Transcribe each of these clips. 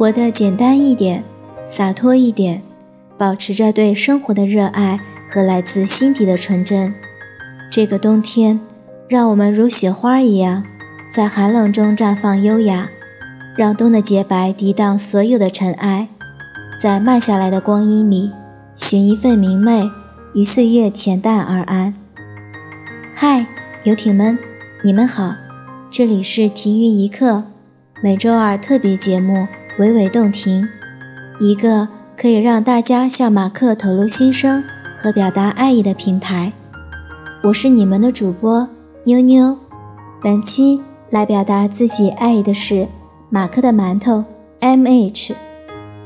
活得简单一点，洒脱一点，保持着对生活的热爱和来自心底的纯真。这个冬天，让我们如雪花一样，在寒冷中绽放优雅，让冬的洁白涤荡所有的尘埃，在慢下来的光阴里，寻一份明媚，与岁月浅淡而安。嗨，游艇们，你们好，这里是停云一刻。每周二特别节目《娓娓动听》，一个可以让大家向马克吐露心声和表达爱意的平台。我是你们的主播妞妞，本期来表达自己爱意的是马克的馒头 M H。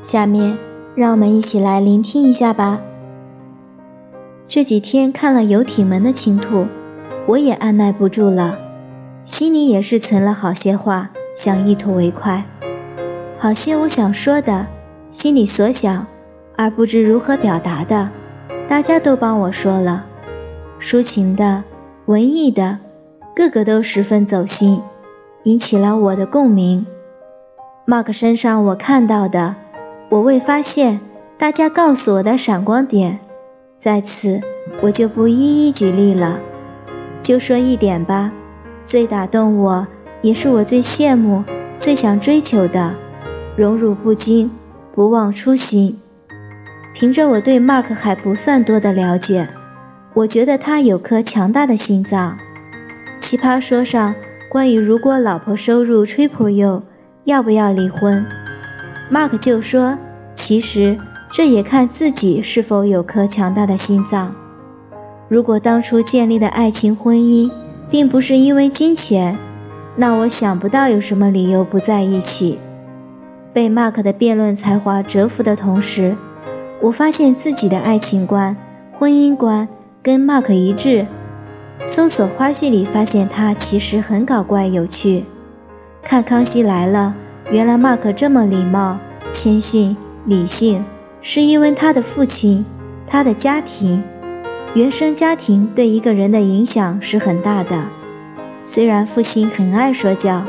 下面让我们一起来聆听一下吧。这几天看了游艇们的倾吐，我也按耐不住了，心里也是存了好些话。想一吐为快，好些我想说的，心里所想而不知如何表达的，大家都帮我说了。抒情的、文艺的，个个都十分走心，引起了我的共鸣。Mark 身上我看到的，我未发现，大家告诉我的闪光点，在此我就不一一举例了，就说一点吧，最打动我。也是我最羡慕、最想追求的，荣辱不惊，不忘初心。凭着我对 Mark 还不算多的了解，我觉得他有颗强大的心脏。奇葩说上关于如果老婆收入 triple you，要不要离婚？Mark 就说，其实这也看自己是否有颗强大的心脏。如果当初建立的爱情婚姻，并不是因为金钱。那我想不到有什么理由不在一起。被 Mark 的辩论才华折服的同时，我发现自己的爱情观、婚姻观跟 Mark 一致。搜索花絮里发现他其实很搞怪有趣。看《康熙来了》，原来 Mark 这么礼貌、谦逊、理性，是因为他的父亲、他的家庭、原生家庭对一个人的影响是很大的。虽然父亲很爱说教，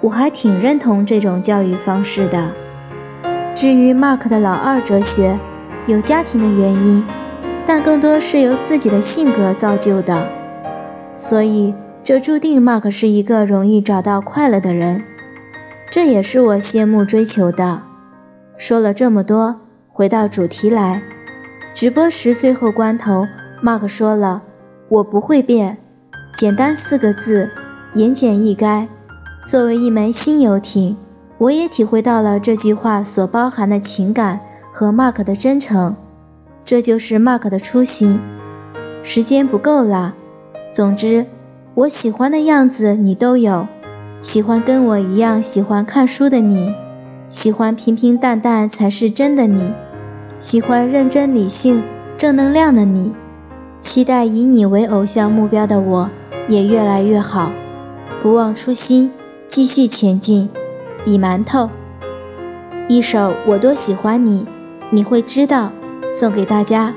我还挺认同这种教育方式的。至于 Mark 的老二哲学，有家庭的原因，但更多是由自己的性格造就的。所以，这注定 Mark 是一个容易找到快乐的人。这也是我羡慕追求的。说了这么多，回到主题来。直播时最后关头，Mark 说了：“我不会变。”简单四个字，言简意赅。作为一枚新游艇，我也体会到了这句话所包含的情感和 Mark 的真诚。这就是 Mark 的初心。时间不够了。总之，我喜欢的样子你都有。喜欢跟我一样喜欢看书的你，喜欢平平淡淡才是真的你，喜欢认真理性正能量的你，期待以你为偶像目标的我。也越来越好，不忘初心，继续前进。比馒头，一首我多喜欢你，你会知道，送给大家。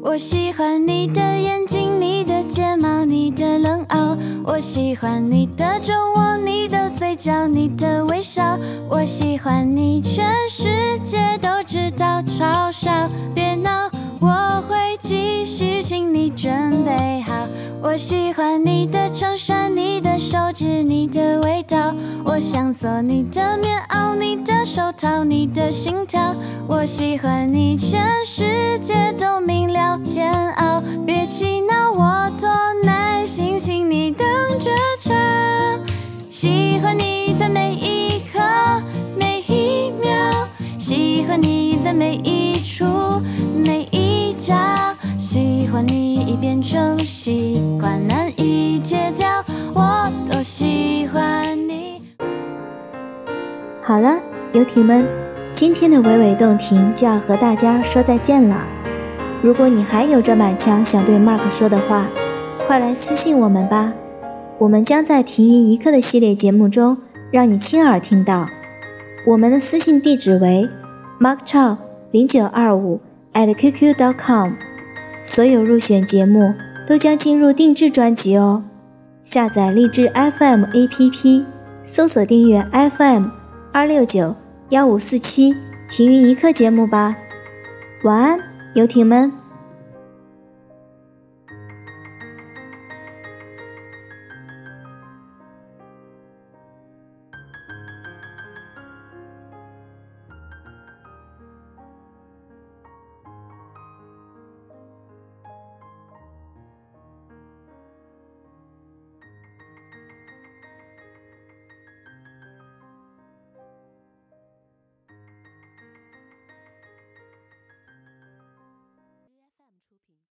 我喜欢你的眼睛，你的睫毛，你的冷傲。我喜欢你的酒窝，你的嘴角，你的微笑。我喜欢你，全世界都知道，嘲笑，别闹。我会继续，请你准备好。我喜欢你的衬衫，你的手指，你的味道。我想做你的棉袄，你的手套，你的心跳。我喜欢你，全世界都明了煎熬。别气恼，我多耐心，请你等着瞧。喜欢你在每一刻，每一秒。喜欢你在每一处，每一角。喜欢你已变成习惯，难以戒掉。我多喜欢你。好了，游艇们，今天的娓娓动听就要和大家说再见了。如果你还有着满腔想对 Mark 说的话，快来私信我们吧。我们将在停云一刻的系列节目中让你亲耳听到。我们的私信地址为 Mark Chow 零九二五。at qq.com，所有入选节目都将进入定制专辑哦。下载励志 FM APP，搜索订阅 FM 二六九幺五四七停云一刻节目吧。晚安，游艇们。